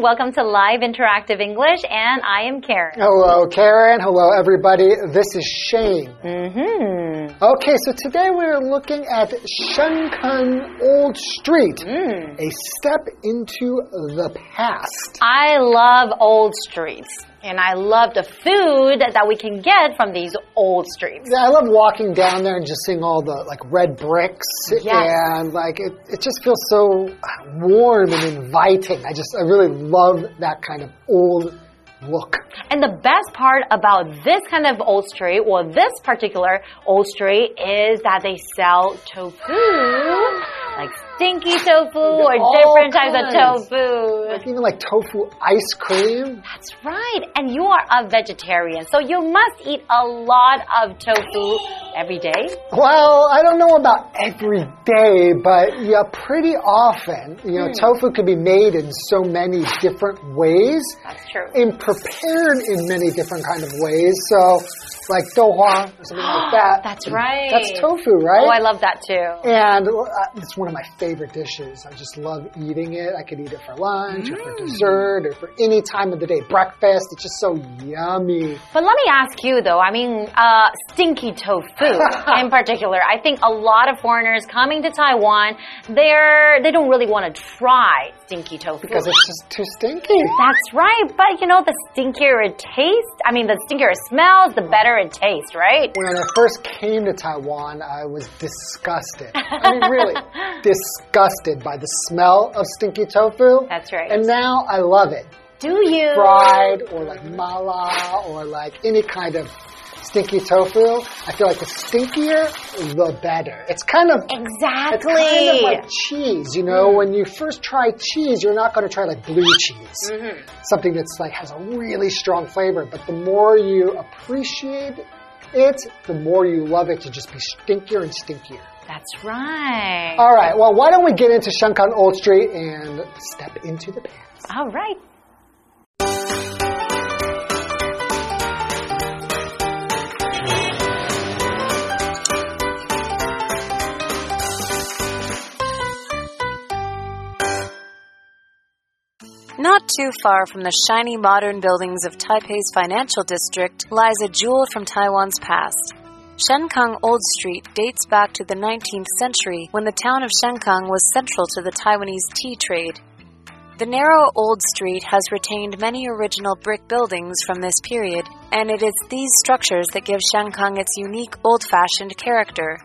Welcome to Live Interactive English, and I am Karen. Hello, Karen. Hello, everybody. This is Shane. Mm-hmm. Okay, so today we're looking at Shenkeng Old Street, Mm. a step into the past. I love old streets, and I love the food that we can get from these old streets. Yeah, I love walking down there and just seeing all the like red bricks, Yes. and like it, it just feels so warm and inviting. I just I really love that kind of old look. And the best part about this kind of old street, or this particular old street, is that they sell tofu, like stinky tofu or different types of tofu. Even like tofu ice cream. That's right. And you are a vegetarian, so you must eat a lot of tofu every day. Well, I don't know about every day, but yeah, pretty often. You know, tofu could be made in so many different ways That's true. and prepared in many different kind of ways. So, like douhua or something like that. That's right. That's tofu, right? Oh, I love that too. and uh, it's one of my favorite dishes. I just love eating it. I could eat it for lunch or Mm. for dessert or for any time of the day. Breakfast, it's just so yummy. But let me ask you though, I mean, uh, stinky tofu in particular. I think a lot of foreigners coming to Taiwan, they're, they don't really want to try stinky tofu. Because it's just too stinky. That's right, but you know, the stinkier it tastes, I mean, the stinkier it smells, the better it tastes, right? When I first came to Taiwan, I was disgusted. I mean, really disgusted by the smell of stinky tofu. That's right. And now I love it. Do you? Fried or like mala or like any kind of stinky tofu. I feel like the stinkier, the better. It's kind of Exactly. It's kind of like cheese, you know. When you first try cheese, you're not going to try like blue cheese, Mm-hmm. something that's like has a really strong flavor. But the more you appreciate it, the more you love it to just be stinkier and stinkier. That's right. All right, well, why don't we get into Shenkeng Old Street and step into the past? All right. Not too far from the shiny modern buildings of Taipei's financial district lies a jewel from Taiwan's past. Shenkeng Old Street dates back to the 19th century when the town of Shenkeng was central to the Taiwanese tea trade. The narrow Old Street has retained many original brick buildings from this period, and it is these structures that give Shenkeng its unique old fashioned character.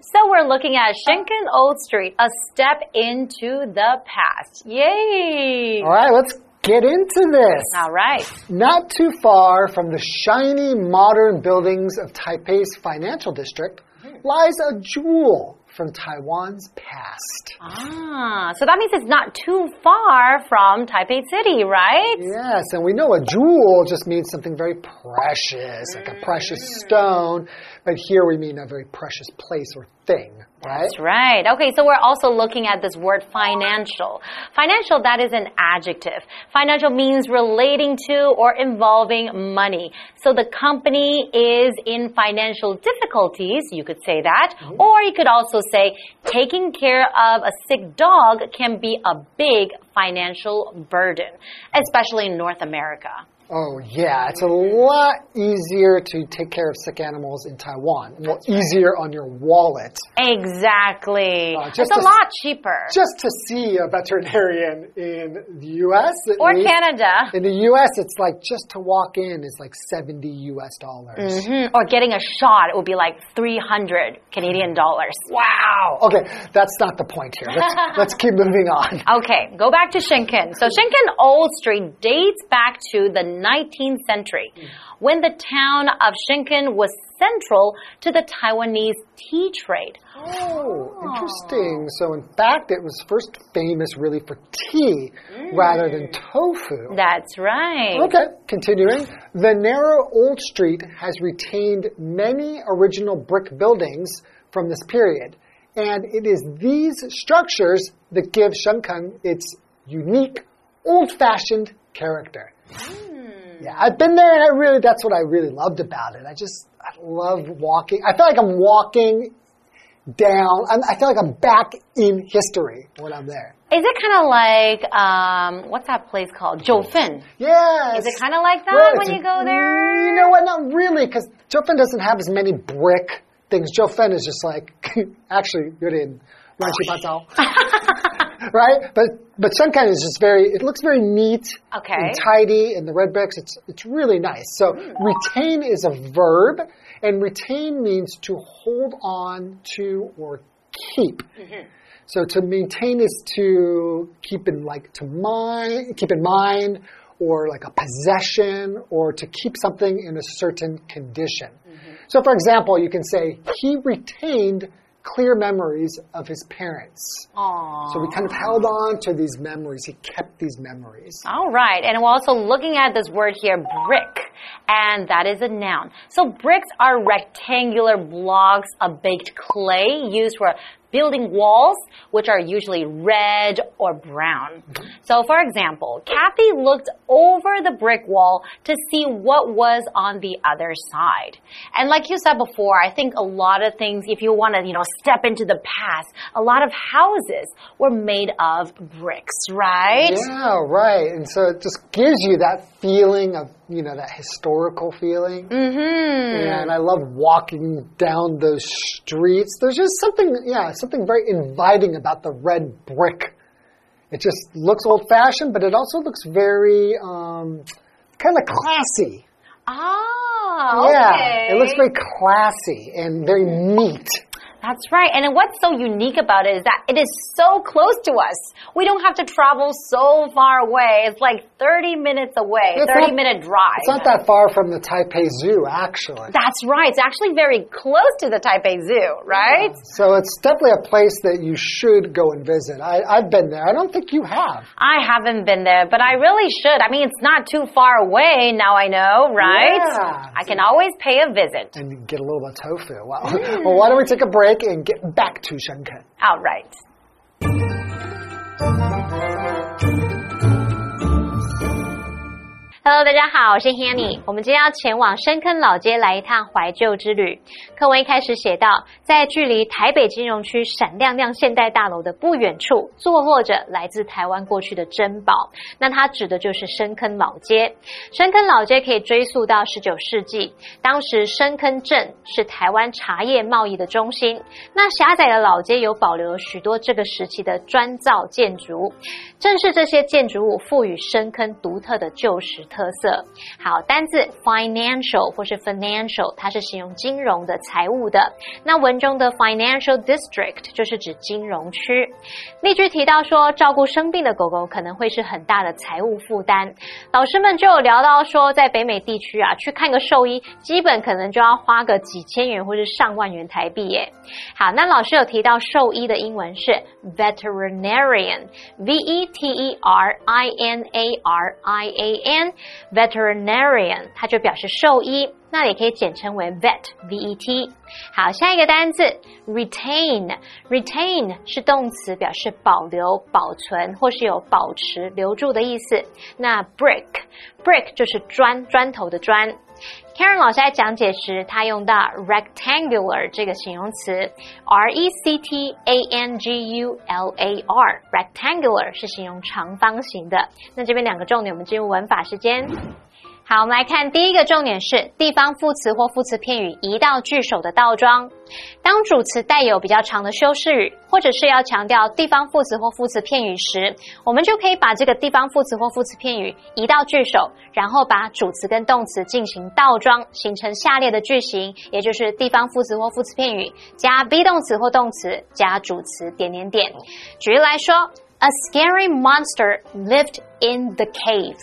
So we're looking at Shenkeng Old Street, a step into the past. Yay! All right, let's get into this. All right. Not too far from the shiny modern buildings of Taipei's financial district lies a jewel from Taiwan's past. Ah, so that means it's not too far from Taipei City, right? Yes, and we know a jewel just means something very precious, like a precious stone, but here we mean a very precious place or thing, right? That's right. Okay, so we're also looking at this word financial. Financial, that is an adjective. Financial means relating to or involving money. So the company is in financial difficulties, you could say that. Mm-hmm. Or you could also say taking care of a sick dog can be a big financial burden, especially in North America. Oh, yeah, it's a lot easier to take care of sick animals in Taiwan. Well, easier on your wallet. Exactly. Uh, it's just a to- lot cheaper. Just to see a veterinarian in the U.S. Or least. Canada. In the U.S., it's like just to walk in is like 70 U.S. dollars. Mhm. Or getting a shot it would be like 300 Canadian dollars. Wow. Okay, that's not the point here. Let's, let's keep moving on. Okay, go back to Shenkeng. So Shenkeng Old Street dates back to the 19th century when the town of Shenkeng was central to the Taiwanese tea trade. Oh, oh, interesting. So, in fact, it was first famous really for tea rather than mm. tofu. That's right. Okay, continuing. The narrow old street has retained many original brick buildings from this period, and it is these structures that give Shenkeng its unique, old fashioned character. Hmm. Yeah, I've been there, and I really that's what I really loved about it. I just I love walking. I feel like I'm walking down. I'm, i feel like I'm back in history when I'm there. Is it kind of like um, what's that place called? Jiufen. Yeah. Is it kind of like that right, when you go there? You know what? Not really, because Jiufen doesn't have as many brick things. Jiufen is just like actually you're in. 乱七八糟。right? But but Sunken is just very. It looks very neat Okay. and tidy, and the red bricks. It's it's really nice. So hmm. retain is a verb, and retain means to hold on to or keep. Mm-hmm. So to maintain is to keep in like to mind, keep in mind, or like a possession, or to keep something in a certain condition. Mm-hmm. So, for example, you can say he retained clear memories of his parents. Aww. So we kind of held on to these memories. He kept these memories. All right, and we're also looking at this word here, brick, and that is a noun. So bricks are rectangular blocks of baked clay used for building walls, which are usually red or brown. So for example, Kathy looked over the brick wall to see what was on the other side. And like you said before, I think a lot of things, if you want to, you know, step into the past, a lot of houses were made of bricks, right? Yeah, right. And so it just gives you that feeling of, you know, that historical feeling. Mm-hmm. And I love walking down those streets. There's just something, yeah, something very inviting about the red brick. It just looks old fashioned, but it also looks very, um, kind of classy. Ah, Yeah, okay. it looks very classy and very neat. That's right. And what's so unique about it is that it is so close to us. We don't have to travel so far away. It's like 30 minutes away, It's 30 not- minute drive. It's not that far from the Taipei Zoo, actually. That's right. It's actually very close to the Taipei Zoo, right? So it's definitely a place that you should go and visit. I, I've been there. I don't think you have. I haven't been there, but I really should. I mean, it's not too far away now I know, right? Yeah. I can always pay a visit. And get a little bit of tofu. Wow. well, why don't we take a break and get back to Shenkeng? All right. Hello，大家好，我是 Hanny。我们今天要前往深坑老街来一趟怀旧之旅。课文一开始写到，在距离台北金融区闪亮亮现代大楼的不远处，坐落着来自台湾过去的珍宝。那它指的就是深坑老街。深坑老街可以追溯到十九世纪，当时深坑镇是台湾茶叶贸易的中心。那狭窄的老街有保留了许多这个时期的砖造建筑，正是这些建筑物赋予深坑独特的旧时特色。好，单字 financial 或是 financial，它是形容金融的、财务的。那文中的 financial district 就是指金融区。例句提到说，照顾生病的狗狗可能会是很大的财务负担。老师们就有聊到说，在北美地区啊，去看个兽医，基本可能就要花个几千元或是上万元台币耶。好，那老师有提到兽医的英文是 veterinarian，v e t e r i n a r i a n Veterinarian，它就表示兽医。那也可以简称为 vet，v e t。好，下一个单字 retain，retain 是动词，表示保留、保存或是有保持、留住的意思。那 brick，brick 就是砖，砖头的砖。Karen 老师在讲解时，他用到 rectangular 这个形容词，r e c t a n g u l a r，rectangular 是形容长方形的。那这边两个重点，我们进入文法时间。好，我们来看第一个重点是地方副词或副词片语移到句首的倒装。当主词带有比较长的修饰语，或者是要强调地方副词或副词片语时，我们就可以把这个地方副词或副词片语移到句首，然后把主词跟动词进行倒装，形成下列的句型，也就是地方副词或副词片语加 be 动词或动词加主词点点点。举例来说，A scary monster lived in the cave。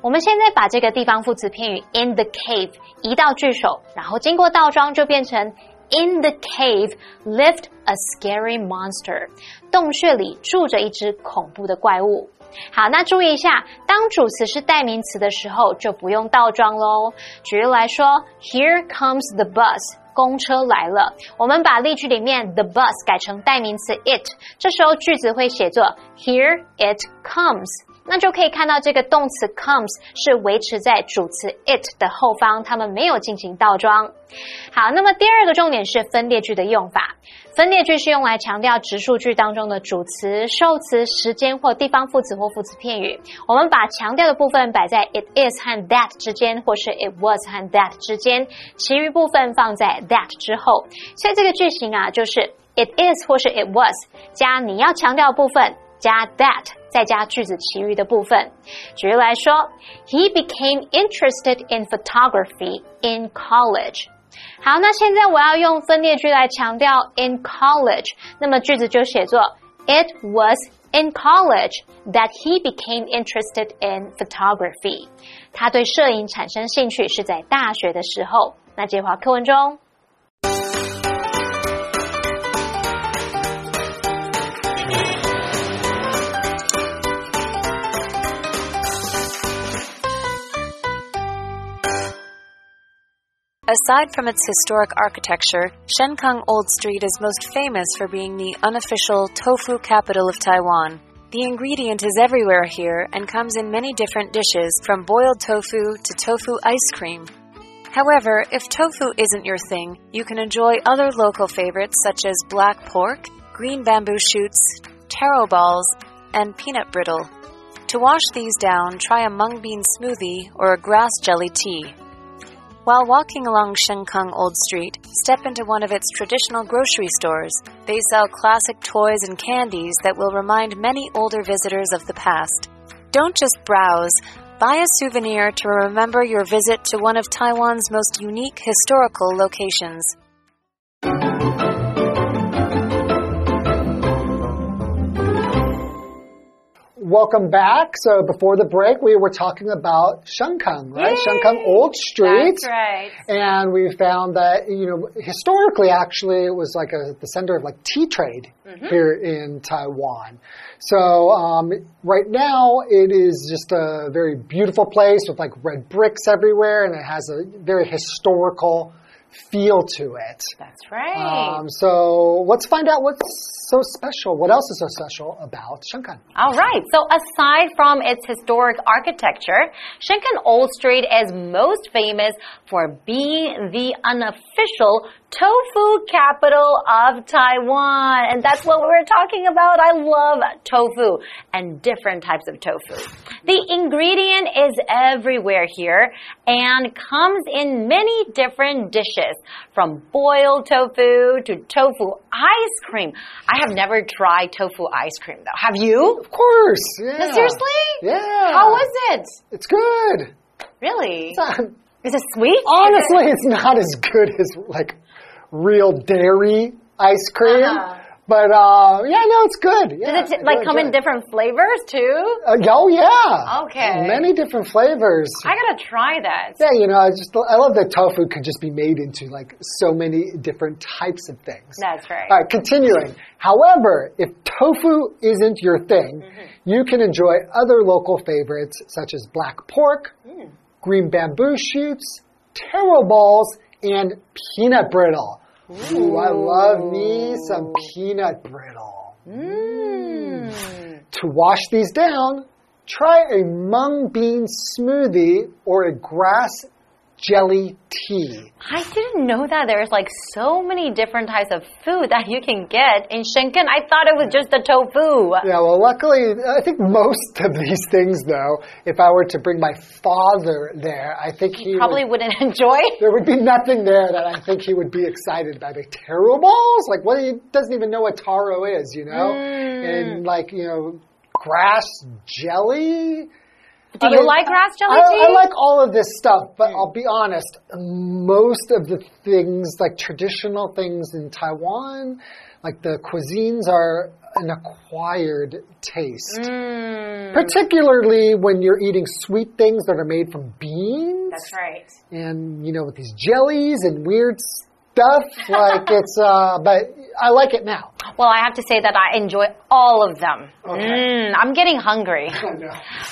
我们现在把这个地方副词片语 in the cave 移到句首，然后经过倒装就变成 In the cave lived a scary monster。洞穴里住着一只恐怖的怪物。好，那注意一下，当主词是代名词的时候，就不用倒装喽。举例来说，Here comes the bus。公车来了，我们把例句里面 the bus 改成代名词 it，这时候句子会写作 Here it comes。那就可以看到这个动词 comes 是维持在主词 it 的后方，它们没有进行倒装。好，那么第二个重点是分列句的用法。分列句是用来强调直述句当中的主词、受词、时间或地方副词或副词片语。我们把强调的部分摆在 it is 和 that 之间，或是 it was 和 that 之间，其余部分放在 that 之后。所以这个句型啊，就是 it is 或是 it was 加你要强调的部分加 that，再加句子其余的部分。举例来说，He became interested in photography in college。好，那现在我要用分列句来强调 in college，那么句子就写作 It was in college that he became interested in photography。他对摄影产生兴趣是在大学的时候。那这句话课文中。Aside from its historic architecture, Shenkeng Old Street is most famous for being the unofficial tofu capital of Taiwan. The ingredient is everywhere here and comes in many different dishes, from boiled tofu to tofu ice cream. However, if tofu isn't your thing, you can enjoy other local favorites such as black pork, green bamboo shoots, taro balls, and peanut brittle. To wash these down, try a mung bean smoothie or a grass jelly tea. While walking along Shenkeng Old Street, step into one of its traditional grocery stores. They sell classic toys and candies that will remind many older visitors of the past. Don't just browse, buy a souvenir to remember your visit to one of Taiwan's most unique historical locations. Welcome back. So before the break, we were talking about Shenkeng, right? Yay! Shenkeng Old Street. That's right. And we found that, you know, historically, actually, it was like a, the center of like tea trade Mm-hmm. here in Taiwan. So um, right now, it is just a very beautiful place with like red bricks everywhere, and it has a very historical feel to it. That's right. Um, so let's find out what's so special. What else is so special about Shenkeng? All right. So aside from its historic architecture, Shenkeng Old Street is most famous for being the unofficial tofu capital of Taiwan. And that's what we're talking about. I love tofu and different types of tofu. The ingredient is everywhere here and comes in many different dishes from boiled tofu to tofu ice cream. I have never tried tofu ice cream though. Have you? Of course. Yeah. No, seriously? Yeah. How was it? It's good. Really? It's not- Is it sweet? honestly, it's not as good as like real dairy ice cream. Uh-huh. But uh, yeah, no, it's good. Yeah, Does it like come in different flavors too? Uh, oh yeah. Okay. Many different flavors. I gotta try that. yeah, you know, I just I love that tofu could just be made into like so many different types of things. That's right. All right, continuing. However, if tofu isn't your thing, Mm-hmm. you can enjoy other local favorites such as black pork, Mm. green bamboo shoots, taro balls, and peanut brittle. Ooh, I love me some peanut brittle. Mm. To wash these down, try a mung bean smoothie or a grass jelly tea. I didn't know that there's like so many different types of food that you can get in Shenkeng. I thought it was just the tofu. Yeah, well, luckily, I think most of these things, though, if I were to bring my father there, I think he Probably would, wouldn't enjoy. there would be nothing there that I think he would be excited by. The taro balls, like what? He doesn't even know what taro is, you know, mm. and like you know, grass jelly. Do I you mean, like grass jelly I, tea? I like all of this stuff, but I'll be honest, most of the things, like traditional things in Taiwan, like the cuisines are an acquired taste. Mm, Particularly when you're eating sweet things that are made from beans that's right. and, you know, with these jellies and weird stuff. Like it's, uh, but I like it now. Well, I have to say that I enjoy all of them. Mm, I'm getting hungry.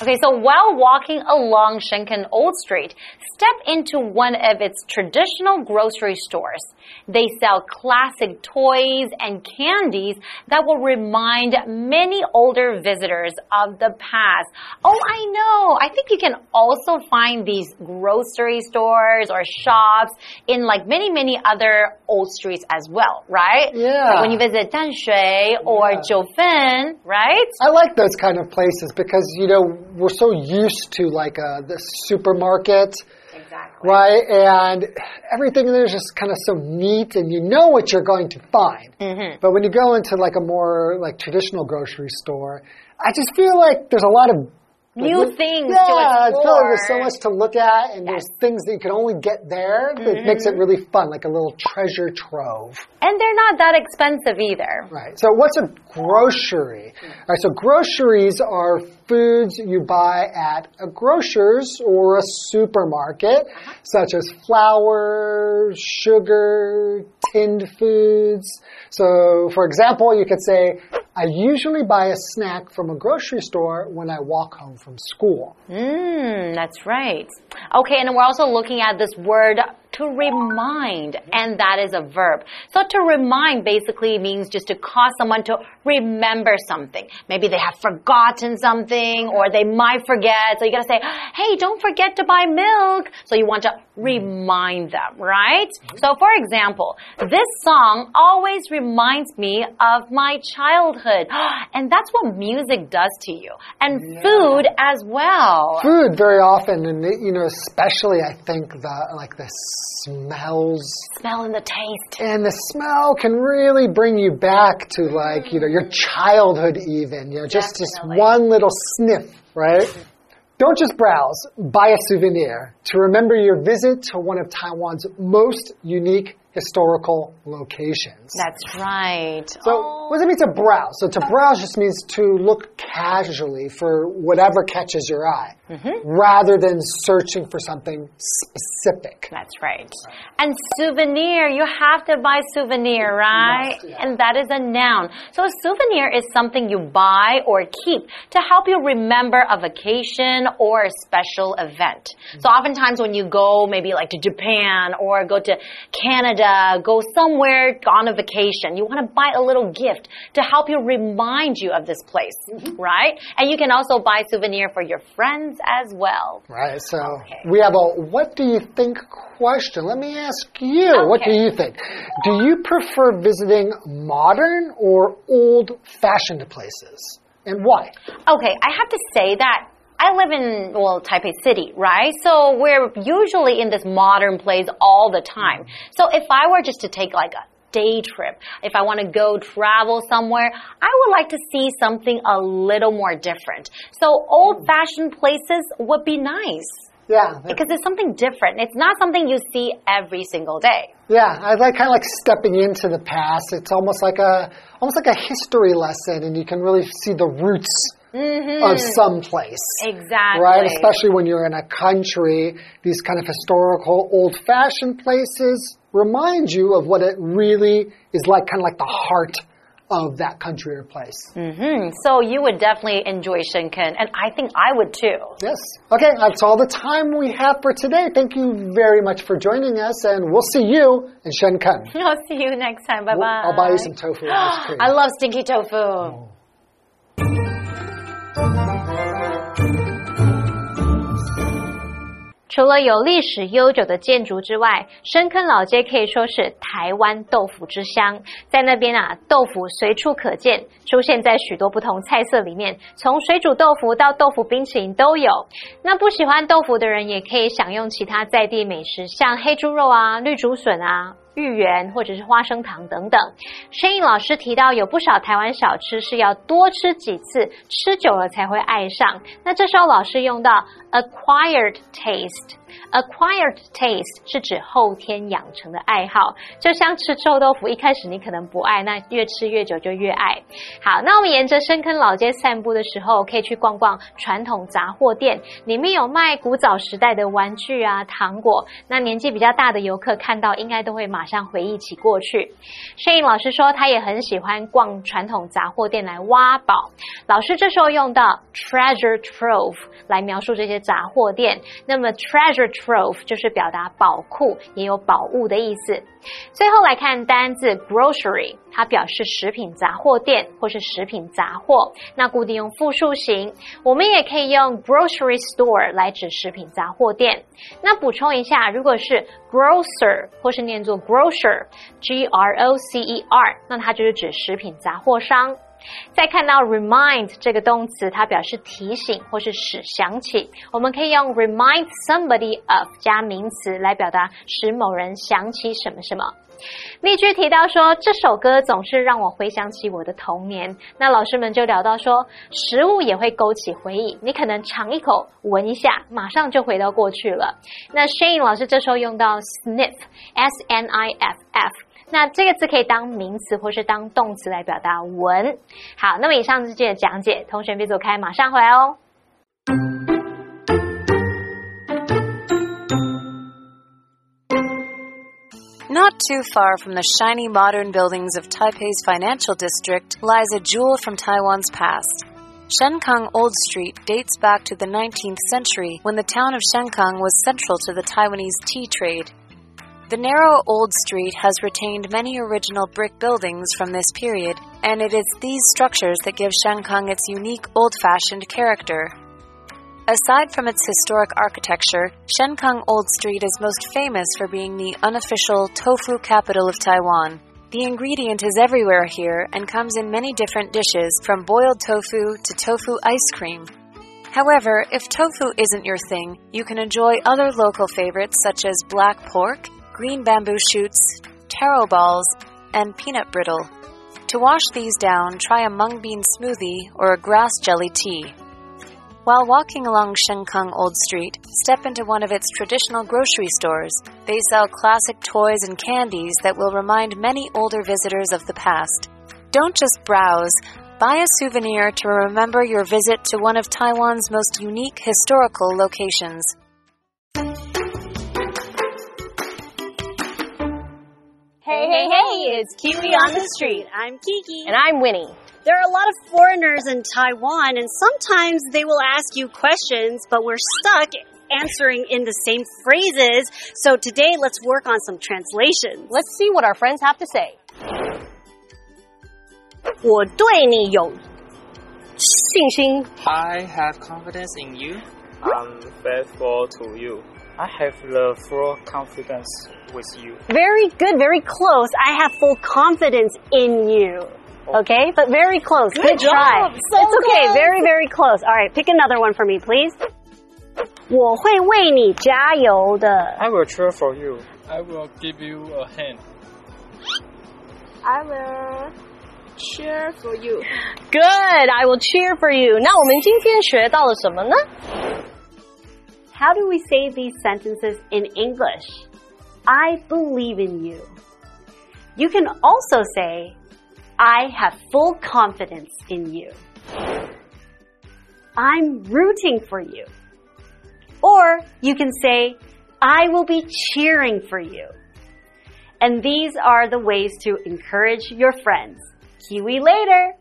Okay, so while walking along Shenkeng Old Street, step into one of its traditional grocery stores. They sell classic toys and candies that will remind many older visitors of the past. Oh, I know. I think you can also find these grocery stores or shops in like many, many other old streets as well, right? Yeah. Like when you visit Danshui or Yeah. Jiufen, right? I like those kind of places because you know we're so used to like uh, the supermarket, Exactly. right? And everything there is just kind of so neat, and you know what you're going to find. Mm-hmm. But when you go into like a more like traditional grocery store, I just feel like there's a lot of New like, things to Yeah, I feel like there's so much to look at, and there's things that you can only get there. That makes Mm-hmm. it really fun, like a little treasure trove. And they're not that expensive either. Right. So what's a grocery? All right. So groceries are foods you buy at a grocer's or a supermarket, such as flour, sugar, tinned foods. So, for example, you could say, I usually buy a snack from a grocery store when I walk home from school. Mm, that's right. Okay, and we're also looking at this word to remind, and that is a verb. So to remind basically means just to cause someone to remember something. Maybe they have forgotten something or they might forget. So you gotta say, hey, don't forget to buy milk. So you want to remind them, right? So for example, this song always reminds me of my childhood. And that's what music does to you. And food as well. Food very often, and you know, especially I think the like the smells Smell and the taste. And the smell can really bring you back to like, you know, your childhood even, you know, just, just one little sniff, right? Don't just browse, buy a souvenir to remember your visit to one of Taiwan's most unique historical locations. That's right. So, oh. what does it mean to browse? So, to browse just means to look casually for whatever catches your eye, Mm-hmm. rather than searching for something specific. That's right. And souvenir, you have to buy souvenir, right? Must, yeah. And that is a noun. So a souvenir is something you buy or keep to help you remember a vacation or a special event. So mm-hmm. oftentimes when you go maybe like to Japan or go to Canada, go somewhere on a vacation, you want to buy a little gift to help you remind you of this place, mm-hmm. right? And you can also buy souvenir for your friends as well. Right, so Okay. we have a what do you think question. Let me ask you, what do you think? Do you prefer visiting modern or old fashioned places? And why? Okay, I have to say that I live in, well, Taipei City, right? So we're usually in this modern place all the time. So if I were just to take like a day trip, if I want to go travel somewhere, I would like to see something a little more different. So old fashioned places would be nice Yeah, because it's something different. It's not something you see every single day. yeah. I like kind of like stepping into the past. It's almost like a almost like a history lesson, and you can really see the roots of some place. Exactly. Right, especially when you're in a country, these kind of historical, old fashioned places remind you of what it really is like, kind of like the heart of that country or place. Mm-hmm. So you would definitely enjoy Shenkeng, and I think I would too. Yes. Okay, that's all the time we have for today. Thank you very much for joining us, and we'll see you in Shenkeng. I'll see you next time. Bye bye. I'll buy you some tofu ice cream. I love stinky tofu. 除了有历史悠久的建筑之外，深坑老街可以说是台湾豆腐之乡。在那边啊，豆腐随处可见，出现在许多不同菜色里面，从水煮豆腐到豆腐冰淇淋都有。那不喜欢豆腐的人也可以享用其他在地美食，像黑猪肉啊、绿竹笋啊。芋圆或者是花生糖等等，申颖老师提到有不少台湾小吃是要多吃几次，吃久了才会爱上。那这时候老师用到 acquired taste，Acquired taste 是指后天养成的爱好，就像吃臭豆腐，一开始你可能不爱，那越吃越久就越爱。好，那我们沿着深坑老街散步的时候，可以去逛逛传统杂货店，里面有卖古早时代的玩具啊、糖果。那年纪比较大的游客看到，应该都会马上回忆起过去。摄影老师说，他也很喜欢逛传统杂货店来挖宝。老师这时候用到 treasure trove 来描述这些杂货店。那么 treasure trove 就是表达宝库，也有宝物的意思。最后来看单字 grocery，它表示食品杂货店或是食品杂货。那固定用复数形，我们也可以用 grocery store 来指食品杂货店。那补充一下，如果是 grocer 或是念作 grocer，G R O C E R，那它就是指食品杂货商。再看到 remind 这个动词，它表示提醒或是使想起。我们可以用 remind somebody of 加名词来表达使某人想起什么什么。例句提到说，这首歌总是让我回想起我的童年。那老师们就聊到说，食物也会勾起回忆。你可能尝一口，闻一下，马上就回到过去了。那 Shane 老师这时候用到 sniff，s n i f f。Not too far from the shiny modern buildings of Taipei's financial district lies a jewel from Taiwan's past. Shenkeng Old Street dates back to the 19th century when the town of Shenkeng was central to the Taiwanese tea trade. The narrow old street has retained many original brick buildings from this period, and it is these structures that give Shenkeng its unique old fashioned character. Aside from its historic architecture, Shenkeng Old Street is most famous for being the unofficial tofu capital of Taiwan. The ingredient is everywhere here and comes in many different dishes, from boiled tofu to tofu ice cream. However, if tofu isn't your thing, you can enjoy other local favorites such as black pork, green bamboo shoots, taro balls, and peanut brittle. To wash these down, try a mung bean smoothie or a grass jelly tea. While walking along Shenkeng Old Street, step into one of its traditional grocery stores. They sell classic toys and candies that will remind many older visitors of the past. Don't just browse, buy a souvenir to remember your visit to one of Taiwan's most unique historical locations. it's Kiwi on the street. I'm Kiki. And I'm Winnie. There are a lot of foreigners in Taiwan, and sometimes they will ask you questions, but we're stuck answering in the same phrases. So today, let's work on some translations. Let's see what our friends have to say. 我对你有信心。 I have confidence in you. I'm faithful to you. I have the full confidence with you. Very good, very close. I have full confidence in you. Okay, but very close. Good, try. job. So it's okay. close. Very, very close. All right, pick another one for me, please. 我会为你加油的。 I will cheer for you. I will give you a hand. I will cheer for you. Good, I will cheer for you. 那我们今天学到了什么呢？ How do we say these sentences in English? I believe in you. You can also say, I have full confidence in you. I'm rooting for you. Or you can say, I will be cheering for you. And these are the ways to encourage your friends. Kiwi later!